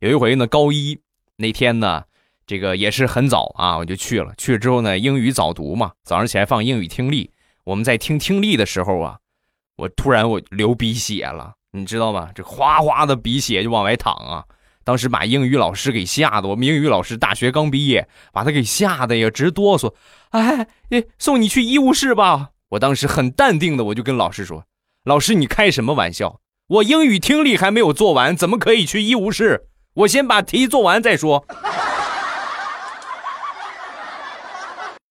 有一回呢，高一那天呢，这个也是很早啊，我就去了。去了之后呢，英语早读嘛，早上起来放英语听力。我们在听听力的时候啊，我突然我流鼻血了，你知道吗？这哗哗的鼻血就往外淌啊。当时把英语老师给吓得，我们英语老师大学刚毕业，把他给吓得呀直哆嗦。哎，送你去医务室吧。我当时很淡定的，我就跟老师说：“老师，你开什么玩笑？我英语听力还没有做完，怎么可以去医务室？我先把题做完再说。”